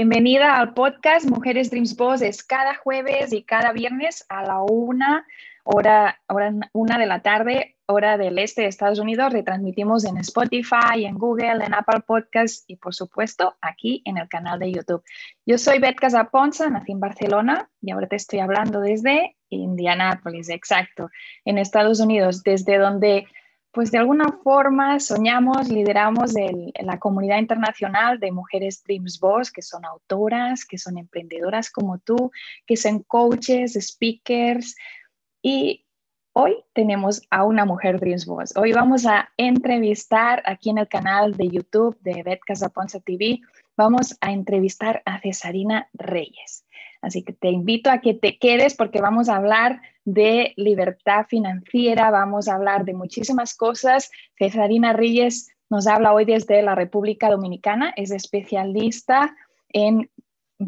Bienvenida al podcast Mujeres Dreams Boss. Es cada jueves y cada viernes a la una hora, hora una de la tarde, hora del este de Estados Unidos. Retransmitimos en Spotify, en Google, en Apple Podcasts y por supuesto aquí en el canal de YouTube. Yo soy Bet Casaponza, nací en Barcelona y ahora te estoy hablando desde Indianápolis, exacto, en Estados Unidos, desde donde pues de alguna forma soñamos, lideramos la comunidad internacional de mujeres Dreams Boss, que son autoras, que son emprendedoras como tú, que son coaches, speakers. Y hoy tenemos a una mujer Dreams Boss. Hoy vamos a entrevistar aquí en el canal de YouTube de Bet Casaponza TV, vamos a entrevistar a Cesarina Reyes. Así que te invito a que te quedes porque vamos a hablar de libertad financiera, vamos a hablar de muchísimas cosas. Cesarina Reyes nos habla hoy desde la República Dominicana, es especialista en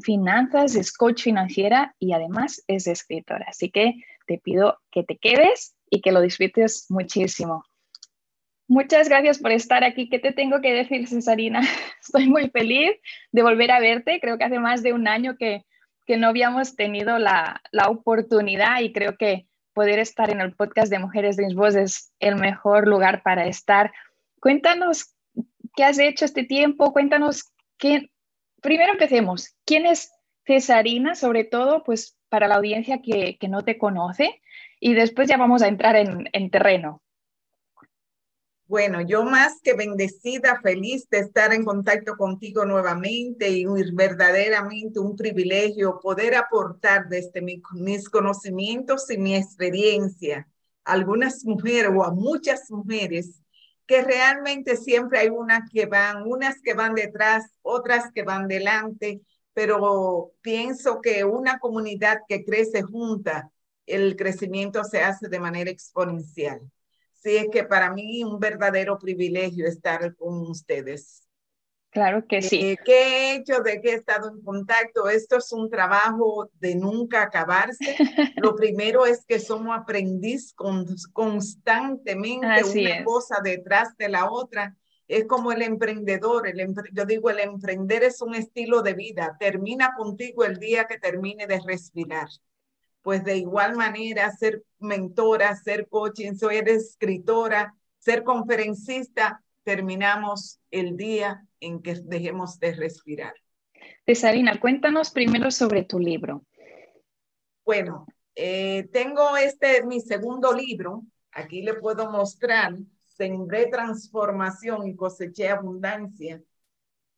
finanzas, es coach financiera y además es escritora. Así que te pido que te quedes y que lo disfrutes muchísimo. Muchas gracias por estar aquí. ¿Qué te tengo que decir, Cesarina? Estoy muy feliz de volver a verte. Creo que hace más de un año que que no habíamos tenido la, oportunidad y creo que poder estar en el podcast de Mujeres de Voz es el mejor lugar para estar. Cuéntanos qué has hecho este tiempo, cuéntanos qué, primero empecemos, ¿quién es Cesarina? Sobre todo, pues para la audiencia que, no te conoce y después ya vamos a entrar en, en terreno. Bueno, yo más que bendecida, feliz de estar en contacto contigo nuevamente y verdaderamente un privilegio poder aportar desde mis conocimientos y mi experiencia a algunas mujeres o a muchas mujeres que realmente siempre hay unas que van, unas que van detrás, otras que van delante, pero pienso que una comunidad que crece junta, el crecimiento se hace de manera exponencial. Sí, es que para mí un verdadero privilegio estar con ustedes. Claro que sí. Eh, ¿Qué he hecho? ¿De qué he estado en contacto? Esto es un trabajo de nunca acabarse. Lo primero es que somos aprendiz constantemente, una cosa detrás de la otra. Es como el emprendedor. El yo digo, el emprender es un estilo de vida. Termina contigo el día que termine de respirar pues de igual manera ser mentora, ser coaching, soy escritora, ser conferencista, terminamos el día en que dejemos de respirar. Cesarina, cuéntanos primero sobre tu libro. Bueno, eh, tengo este, mi segundo libro, aquí le puedo mostrar, Sembré transformación y coseché abundancia.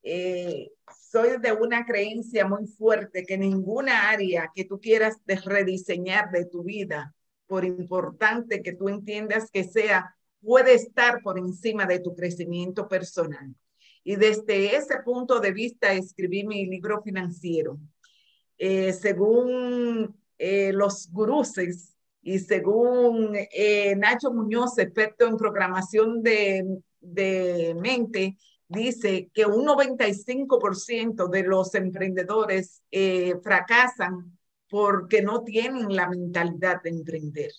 Eh, soy de una creencia muy fuerte que ninguna área que tú quieras rediseñar de tu vida, por importante que tú entiendas que sea, puede estar por encima de tu crecimiento personal. Y desde ese punto de vista escribí mi libro financiero. Eh, según eh, los guruses y según eh, Nacho Muñoz, experto en programación de, de mente, dice que un 95% de los emprendedores eh, fracasan porque no tienen la mentalidad de emprender.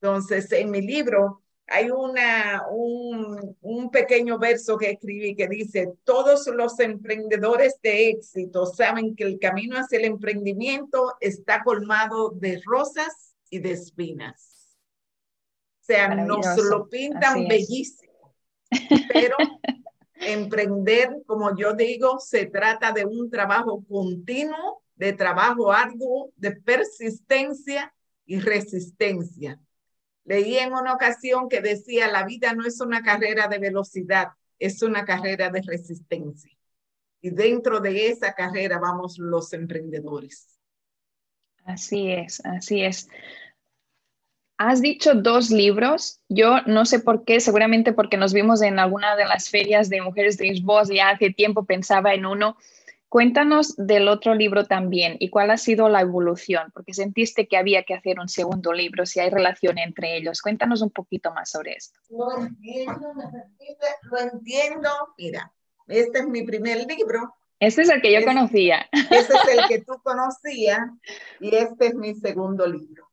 Entonces, en mi libro hay una, un, un pequeño verso que escribí que dice, todos los emprendedores de éxito saben que el camino hacia el emprendimiento está colmado de rosas y de espinas. O sea, nos lo pintan bellísimo, pero Emprender, como yo digo, se trata de un trabajo continuo de trabajo arduo, de persistencia y resistencia. Leí en una ocasión que decía, la vida no es una carrera de velocidad, es una carrera de resistencia. Y dentro de esa carrera vamos los emprendedores. Así es, así es. Has dicho dos libros. Yo no sé por qué, seguramente porque nos vimos en alguna de las ferias de Mujeres Dreams Boss ya hace tiempo pensaba en uno. Cuéntanos del otro libro también y cuál ha sido la evolución, porque sentiste que había que hacer un segundo libro, si hay relación entre ellos. Cuéntanos un poquito más sobre esto. Lo entiendo, lo entiendo. Mira, este es mi primer libro. Este es el que yo conocía. Este es el que tú conocías y este es mi segundo libro.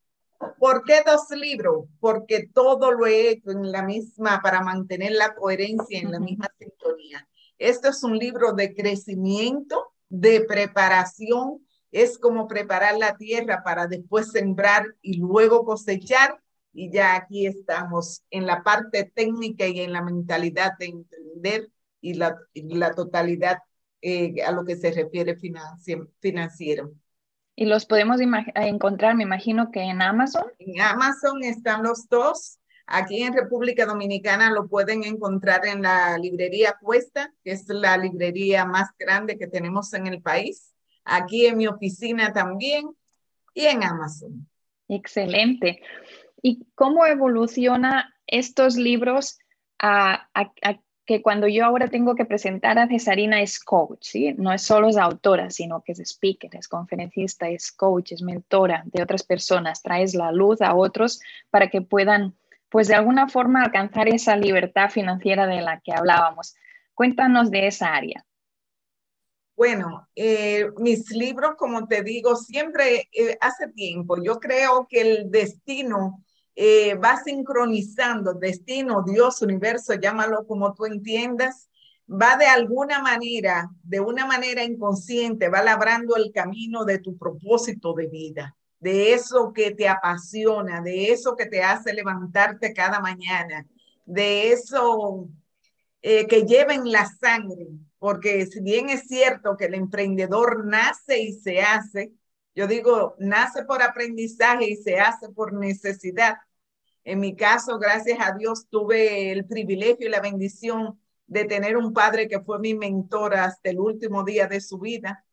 ¿Por qué dos libros? Porque todo lo he hecho en la misma, para mantener la coherencia en la misma sintonía. Esto es un libro de crecimiento, de preparación. Es como preparar la tierra para después sembrar y luego cosechar. Y ya aquí estamos en la parte técnica y en la mentalidad de entender y la, la totalidad eh, a lo que se refiere financiero. Y los podemos encontrar, me imagino que en Amazon. En Amazon están los dos. Aquí en República Dominicana lo pueden encontrar en la librería Cuesta, que es la librería más grande que tenemos en el país. Aquí en mi oficina también y en Amazon. Excelente. ¿Y cómo evoluciona estos libros a, a, a que cuando yo ahora tengo que presentar a Cesarina es coach, ¿sí? No es solo es autora, sino que es speaker, es conferencista, es coach, es mentora de otras personas, traes la luz a otros para que puedan, pues de alguna forma, alcanzar esa libertad financiera de la que hablábamos. Cuéntanos de esa área. Bueno, eh, mis libros, como te digo, siempre eh, hace tiempo, yo creo que el destino eh, va sincronizando destino, Dios, universo, llámalo como tú entiendas, va de alguna manera, de una manera inconsciente, va labrando el camino de tu propósito de vida, de eso que te apasiona, de eso que te hace levantarte cada mañana, de eso eh, que lleva en la sangre, porque si bien es cierto que el emprendedor nace y se hace, yo digo, nace por aprendizaje y se hace por necesidad. En mi caso, gracias a Dios, tuve el privilegio y la bendición de tener un padre que fue mi mentor hasta el último día de su vida.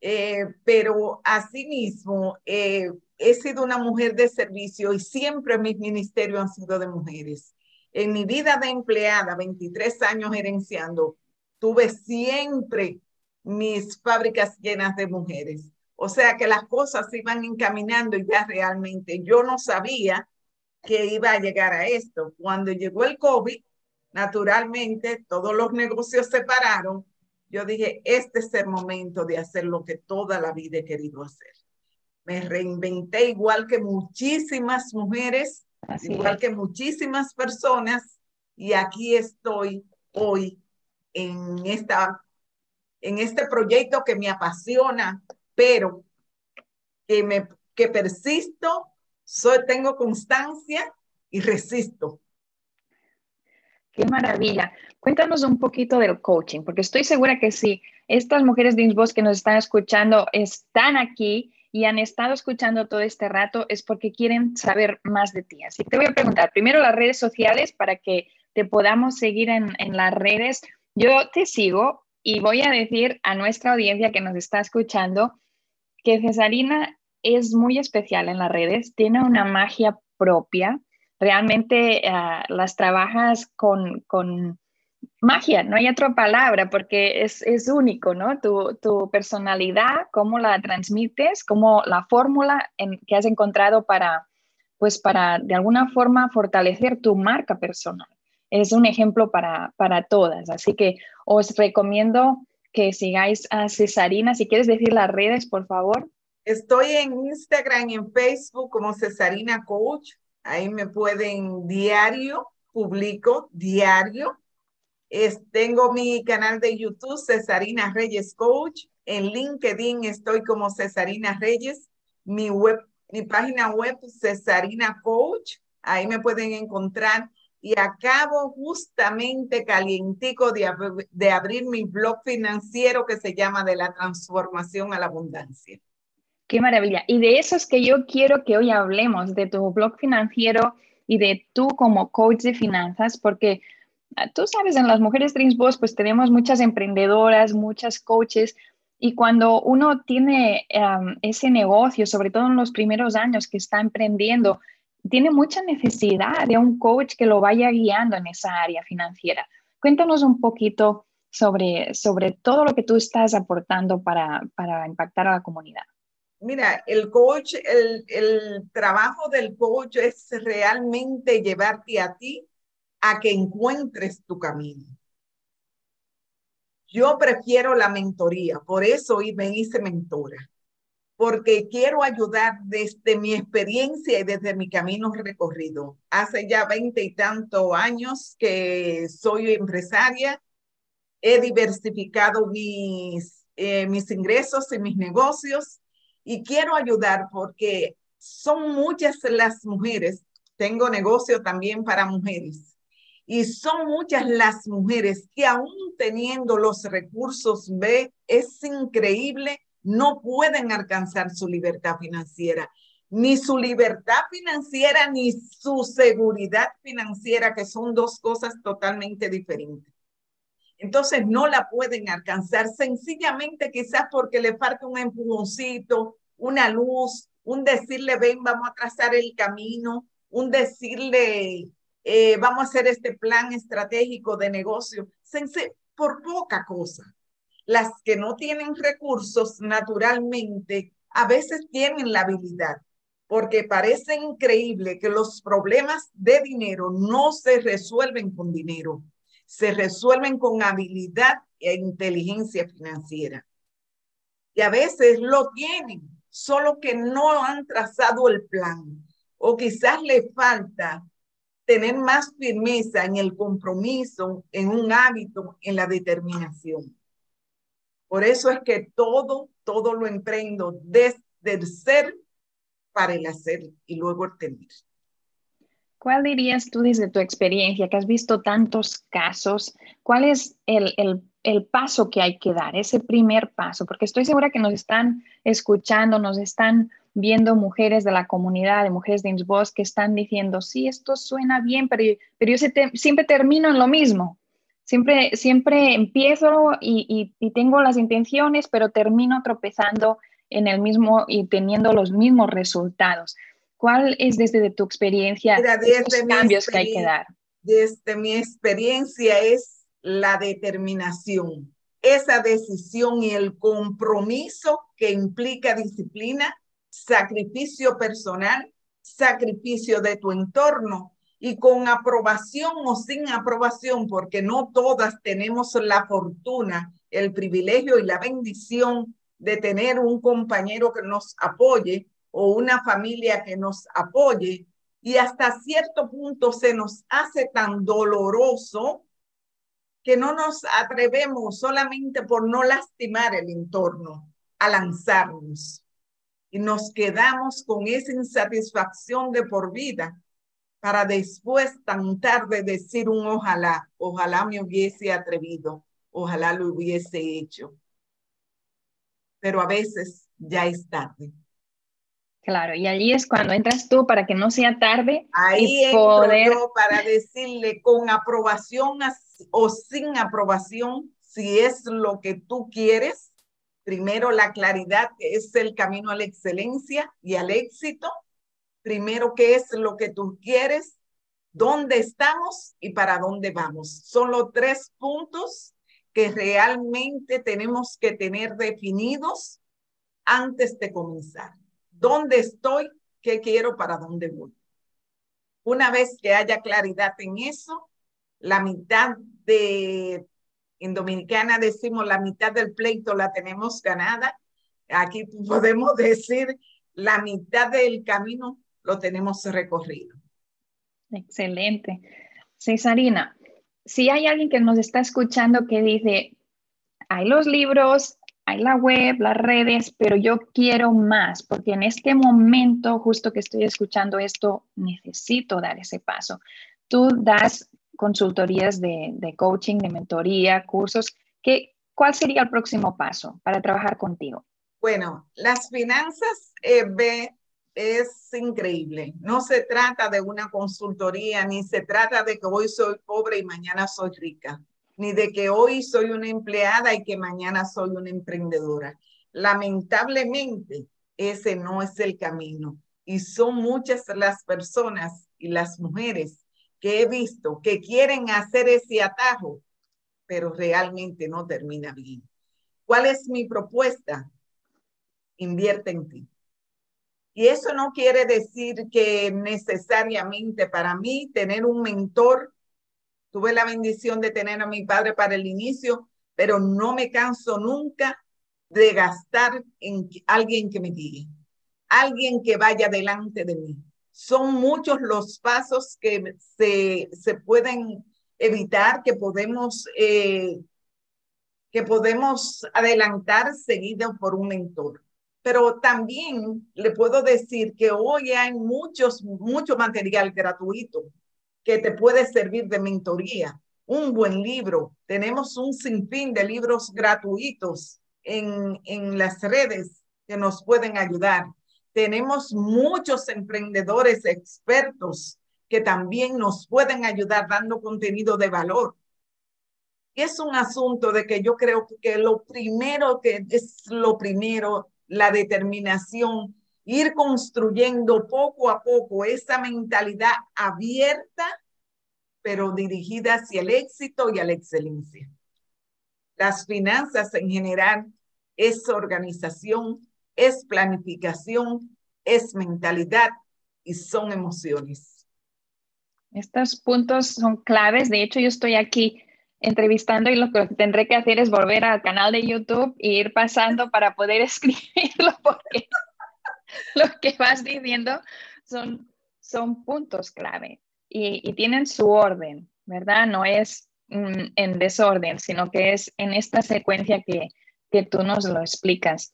Eh, pero asimismo, eh, he sido una mujer de servicio y siempre mis ministerios han sido de mujeres. En mi vida de empleada, 23 años gerenciando, tuve siempre mis fábricas llenas de mujeres. O sea que las cosas iban encaminando y ya realmente yo no sabía que iba a llegar a esto. Cuando llegó el COVID, naturalmente todos los negocios se pararon. Yo dije, este es el momento de hacer lo que toda la vida he querido hacer. Me reinventé igual que muchísimas mujeres, igual que muchísimas personas, y aquí estoy hoy en esta en este proyecto que me apasiona, pero que, me, que persisto, soy, tengo constancia y resisto. Qué maravilla. Cuéntanos un poquito del coaching, porque estoy segura que si estas mujeres de Innsbruck que nos están escuchando están aquí y han estado escuchando todo este rato, es porque quieren saber más de ti. Así que te voy a preguntar primero las redes sociales para que te podamos seguir en, en las redes. Yo te sigo y voy a decir a nuestra audiencia que nos está escuchando que Cesarina es muy especial en las redes, tiene una magia propia, realmente uh, las trabajas con, con, magia, no hay otra palabra porque es, es único, ¿no? Tu, tu, personalidad, cómo la transmites, cómo la fórmula en, que has encontrado para, pues para de alguna forma fortalecer tu marca personal. Es un ejemplo para, para todas, así que os recomiendo que sigáis a Cesarina. Si quieres decir las redes, por favor. Estoy en Instagram y en Facebook como Cesarina Coach. Ahí me pueden diario, publico diario. Tengo mi canal de YouTube, Cesarina Reyes Coach. En LinkedIn estoy como Cesarina Reyes. Mi, web, mi página web, Cesarina Coach. Ahí me pueden encontrar. y acabo justamente calientico de abrir mi blog financiero que se llama De la transformación a la abundancia. Qué maravilla. Y de eso es que yo quiero que hoy hablemos, de tu blog financiero y de tú como coach de finanzas, porque ah, tú sabes, en las mujeres Dreams Boss, pues tenemos muchas emprendedoras, muchas coaches, y cuando uno tiene ese negocio, sobre todo en los primeros años que está emprendiendo, tiene mucha necesidad de un coach que lo vaya guiando en esa área financiera. Cuéntanos un poquito sobre, sobre todo lo que tú estás aportando para, para impactar a la comunidad. Mira, el coach, el, el trabajo del coach es realmente llevarte a ti a que encuentres tu camino. Yo prefiero la mentoría, por eso hoy me hice mentora, porque quiero ayudar desde mi experiencia y desde mi camino recorrido. Hace ya veinte y tantos años que soy empresaria, he diversificado mis, eh, mis ingresos y mis negocios y quiero ayudar porque son muchas las mujeres, tengo negocio también para mujeres, y son muchas las mujeres que aún teniendo los recursos B, es increíble, no pueden alcanzar su libertad financiera, ni su libertad financiera, ni su seguridad financiera, que son dos cosas totalmente diferentes. Entonces no la pueden alcanzar. Sencillamente quizás porque le falta un empujoncito, una luz, un decirle, ven, vamos a trazar el camino, un decirle, eh, vamos a hacer este plan estratégico de negocio, por poca cosa. Las que no tienen recursos, naturalmente, a veces tienen la habilidad, porque parece increíble que los problemas de dinero no se resuelven con dinero, se resuelven con habilidad e inteligencia financiera. Y a veces lo tienen, solo que no han trazado el plan o quizás le falta tener más firmeza en el compromiso, en un hábito, en la determinación. Por eso es que todo, todo lo emprendo desde el ser para el hacer y luego el tener. ¿Cuál dirías tú desde tu experiencia, que has visto tantos casos, cuál es el, el el paso que hay que dar, ese primer paso, porque estoy segura que nos están escuchando, nos están viendo mujeres de la comunidad, de mujeres de Innsbruck, que están diciendo, sí, esto suena bien, pero, pero yo siempre termino en lo mismo. Siempre, siempre empiezo y, tengo las intenciones, pero termino tropezando en el mismo y teniendo los mismos resultados. ¿Cuál es desde tu experiencia los cambios que hay que dar? Desde mi experiencia es la determinación, esa decisión y el compromiso que implica disciplina, sacrificio personal, sacrificio de tu entorno y con aprobación o sin aprobación, porque no todas tenemos la fortuna, el privilegio y la bendición de tener un compañero que nos apoye o una familia que nos apoye. Y hasta cierto punto se nos hace tan doloroso que no nos atrevemos solamente por no lastimar el entorno a lanzarnos y nos quedamos con esa insatisfacción de por vida para después tan tarde decir un ojalá, ojalá me hubiese atrevido, ojalá lo hubiese hecho. Pero a veces ya es tarde. Claro, y allí es cuando entras tú para que no sea tarde. Ahí entro yo para decirle con aprobación o sin aprobación, si es lo que tú quieres. Primero, la claridad es el camino a la excelencia y al éxito. Primero, ¿qué es lo que tú quieres? ¿Dónde estamos y para dónde vamos? Son los tres puntos que realmente tenemos que tener definidos antes de comenzar. ¿Dónde estoy? ¿Qué quiero? ¿Para dónde voy? Una vez que haya claridad en eso, la mitad de, en Dominicana decimos la mitad del pleito la tenemos ganada. Aquí podemos decir la mitad del camino lo tenemos recorrido. Excelente. Cesarina, si hay alguien que nos está escuchando que dice, hay los libros, hay la web, las redes, pero yo quiero más, porque en este momento, justo que estoy escuchando esto, necesito dar ese paso. tú das consultorías de, coaching, de mentoría, cursos. ¿Qué, ¿Cuál sería el próximo paso para trabajar contigo? Bueno, las finanzas eh, B es increíble. No se trata de una consultoría, ni se trata de que hoy soy pobre y mañana soy rica, ni de que hoy soy una empleada y que mañana soy una emprendedora. Lamentablemente, ese no es el camino. Y son muchas las personas y las mujeres que he visto que quieren hacer ese atajo, pero realmente no termina bien. ¿Cuál es mi propuesta? Invierte en ti. Y eso no quiere decir que necesariamente para mí tener un mentor, tuve la bendición de tener a mi padre para el inicio, pero no me canso nunca de gastar en alguien que me guíe, alguien que vaya delante de mí. Son muchos los pasos que se, se pueden evitar, que podemos, eh, que podemos adelantar seguido por un mentor. Pero también le puedo decir que hoy hay muchos, mucho material gratuito que te puede servir de mentoría. Un buen libro. Tenemos un sinfín de libros gratuitos en, en las redes que nos pueden ayudar. Tenemos muchos emprendedores expertos que también nos pueden ayudar dando contenido de valor. Es un asunto de que yo creo que lo primero que es lo primero, la determinación, ir construyendo poco a poco esa mentalidad abierta, pero dirigida hacia el éxito y a la excelencia. Las finanzas en general es organización, es planificación, es mentalidad y son emociones. Estos puntos son claves. De hecho, yo estoy aquí entrevistando y lo que tendré que hacer es volver al canal de YouTube e ir pasando para poder escribirlo porque lo que vas diciendo son, son puntos clave y, tienen su orden, ¿verdad? No es mm, en desorden, sino que es en esta secuencia que, que tú nos lo explicas.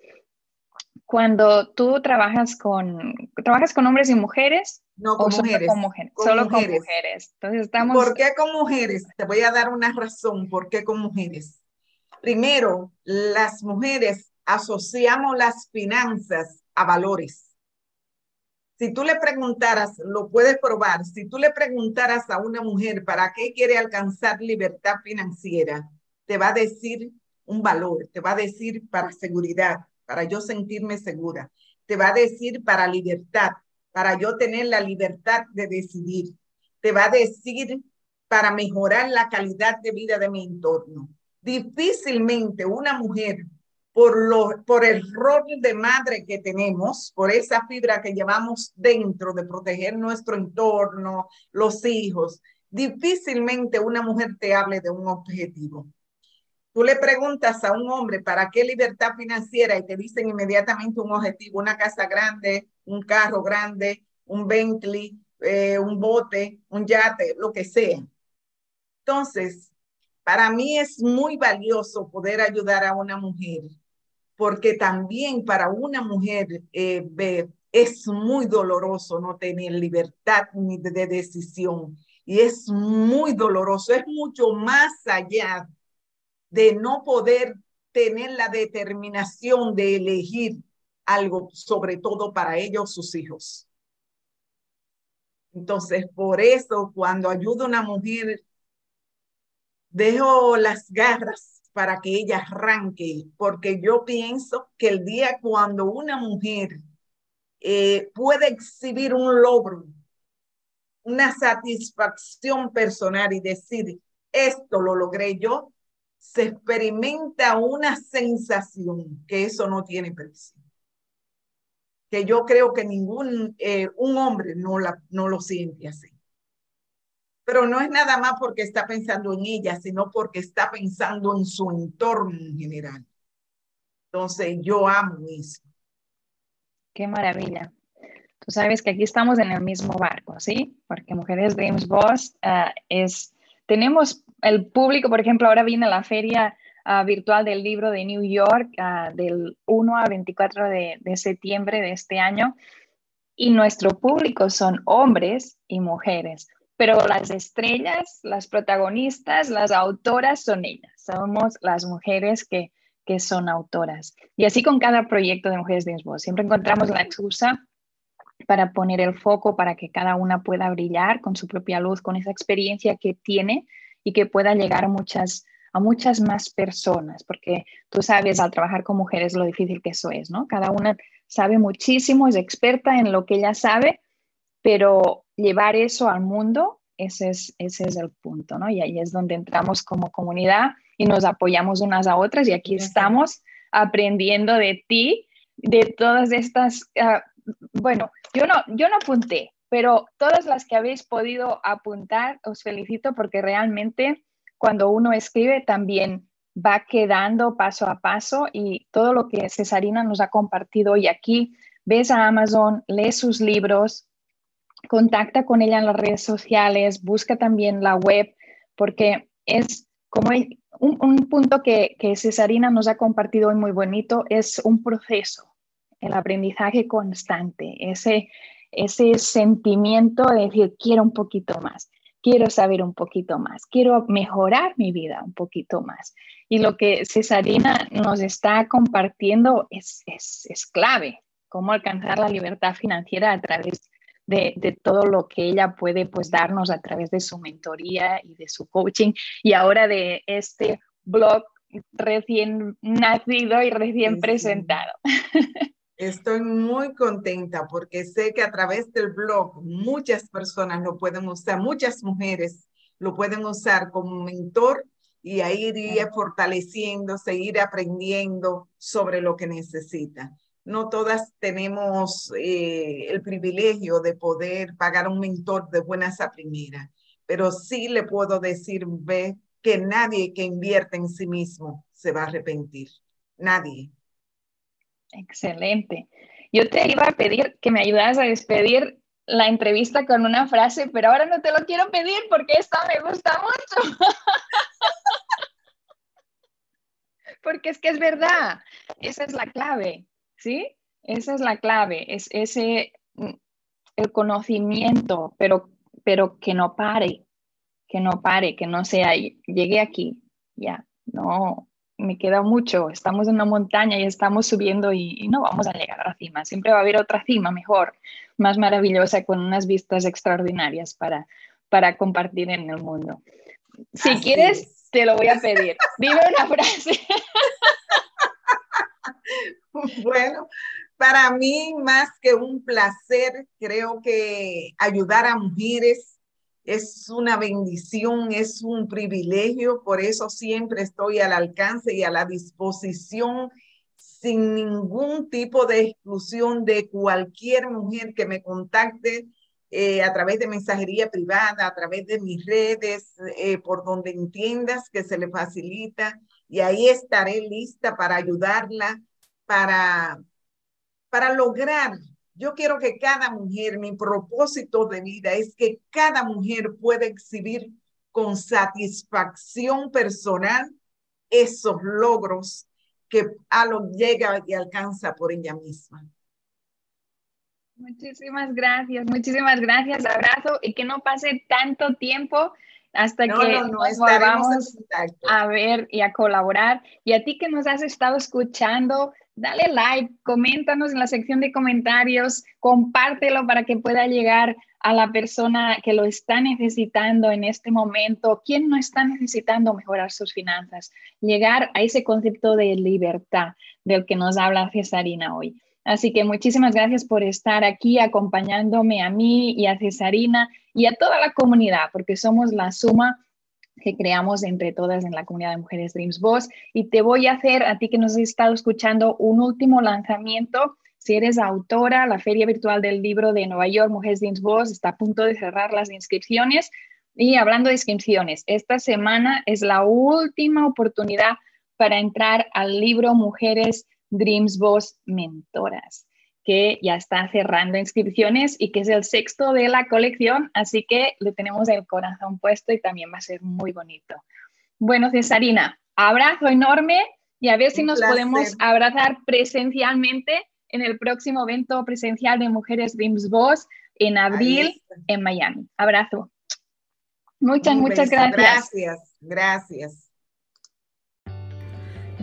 Cuando tú trabajas con, trabajas con hombres y mujeres, no, con mujeres. solo con mujeres. Entonces estamos... ¿Por qué con mujeres? Te voy a dar una razón por qué con mujeres. Primero, las mujeres asociamos las finanzas a valores. Si tú le preguntaras, lo puedes probar, si tú le preguntaras a una mujer para qué quiere alcanzar libertad financiera, te va a decir un valor, te va a decir para seguridad, para yo sentirme segura, te va a decir para libertad, para yo tener la libertad de decidir. Te va a decir para mejorar la calidad de vida de mi entorno. Difícilmente una mujer, por, lo, por el rol de madre que tenemos, por esa fibra que llevamos dentro de proteger nuestro entorno, los hijos, difícilmente una mujer te hable de un objetivo. Tú le preguntas a un hombre para qué libertad financiera y te dicen inmediatamente un objetivo, una casa grande, un carro grande, un Bentley, eh, un bote, un yate, lo que sea. Entonces, para mí es muy valioso poder ayudar a una mujer, porque también para una mujer eh, es muy doloroso no tener libertad ni de decisión. Y es muy doloroso, es mucho más allá de no poder tener la determinación de elegir algo, sobre todo para ellos, sus hijos. Entonces, por eso, cuando ayudo a una mujer, dejo las garras para que ella arranque, porque yo pienso que el día cuando una mujer eh, puede exhibir un logro, una satisfacción personal y decir, esto lo logré yo, se experimenta una sensación que eso no tiene precio que yo creo que ningún eh, un hombre no, la, no lo siente así. Pero no es nada más porque está pensando en ella, sino porque está pensando en su entorno en general. Entonces, yo amo eso. Qué maravilla. Tú sabes que aquí estamos en el mismo barco, ¿sí? Porque Mujeres Dreams Boss uh, es, tenemos el público, por ejemplo, ahora viene la feria Ah, virtual del libro de New York ah, del 1 a 24 de, de septiembre de este año. Y nuestro público son hombres y mujeres. Pero las estrellas, las protagonistas, las autoras son ellas. Somos las mujeres que, que son autoras. Y así con cada proyecto de Mujeres de Voz. Siempre encontramos la excusa para poner el foco para que cada una pueda brillar con su propia luz, con esa experiencia que tiene y que pueda llegar a muchas, a muchas más personas, porque tú sabes al trabajar con mujeres lo difícil que eso es, ¿no? Cada una sabe muchísimo, es experta en lo que ella sabe, pero llevar eso al mundo, ese es, ese es el punto, ¿no? Y ahí es donde entramos como comunidad y nos apoyamos unas a otras y aquí estamos aprendiendo de ti, de todas estas, uh, bueno, yo no, yo no apunté, pero todas las que habéis podido apuntar, os felicito porque realmente cuando uno escribe también va quedando paso a paso y todo lo que Cesarina nos ha compartido hoy aquí, ves a Amazon, lees sus libros, contacta con ella en las redes sociales, busca también la web, porque es como un, punto que, que Cesarina nos ha compartido hoy muy bonito, es un proceso, el aprendizaje constante, ese, ese sentimiento de decir, quiero un poquito más, quiero saber un poquito más, quiero mejorar mi vida un poquito más. Y lo que Cesarina nos está compartiendo es, es, es clave, cómo alcanzar la libertad financiera a través de, de, todo lo que ella puede pues darnos a través de su mentoría y de su coaching y ahora de este blog recién nacido y recién presentado. Estoy muy contenta porque sé que a través del blog muchas personas lo pueden usar, muchas mujeres lo pueden usar como mentor y ahí ir fortaleciendo, seguir aprendiendo sobre lo que necesita. No todas tenemos eh, el privilegio de poder pagar un mentor de buenas a primera, pero sí le puedo decir, ve, que nadie que invierte en sí mismo se va a arrepentir. Nadie. Excelente. Yo te iba a pedir que me ayudaras a despedir la entrevista con una frase, pero ahora no te lo quiero pedir porque esta me gusta mucho. porque es que es verdad, esa es la clave, ¿sí? Esa es la clave, es ese mm, el conocimiento, pero, pero que no pare, que no pare, que no sea, llegué aquí, ya, no, me queda mucho, estamos en una montaña y estamos subiendo y, no vamos a llegar a la cima, siempre va a haber otra cima mejor, más maravillosa, con unas vistas extraordinarias para, para compartir en el mundo. Si quieres, te lo voy a pedir. Dime una frase. bueno, para mí, más que un placer, creo que ayudar a mujeres es una bendición, es un privilegio, por eso siempre estoy al alcance y a la disposición sin ningún tipo de exclusión de cualquier mujer que me contacte eh, a través de mensajería privada, a través de mis redes, eh, por donde entiendas que se le facilita. Y ahí estaré lista para ayudarla, para, para lograr yo quiero que cada mujer, mi propósito de vida es que cada mujer pueda exhibir con satisfacción personal esos logros que a lo llega y alcanza por ella misma. Muchísimas gracias, muchísimas gracias, abrazo y que no pase tanto tiempo hasta que no, nos volvamos a ver y a colaborar. Y a ti que nos has estado escuchando, dale like, coméntanos en la sección de comentarios, compártelo para que pueda llegar a la persona que lo está necesitando en este momento. ¿Quién no está necesitando mejorar sus finanzas? Llegar a ese concepto de libertad del que nos habla Cesarina hoy. Así que muchísimas gracias por estar aquí acompañándome a mí y a Cesarina y a toda la comunidad, porque somos la suma que creamos entre todas en la comunidad de Mujeres Dreams Boss. Y te voy a hacer, a ti que nos has estado escuchando, un último lanzamiento. Si eres autora, la Feria Virtual del Libro de Nueva York, Mujeres Dreams Boss, está a punto de cerrar las inscripciones. Y hablando de inscripciones, esta semana es la última oportunidad para entrar al libro Mujeres Dreams Boss Mentoras, que ya está cerrando inscripciones y que es el sexto de la colección, así que le tenemos el corazón puesto y también va a ser muy bonito. Bueno, Cesarina, abrazo enorme y a ver si nos podemos abrazar presencialmente en el próximo evento presencial de Mujeres Dreams Boss en abril en Miami. Abrazo. Muchas, muchas gracias. Gracias, gracias.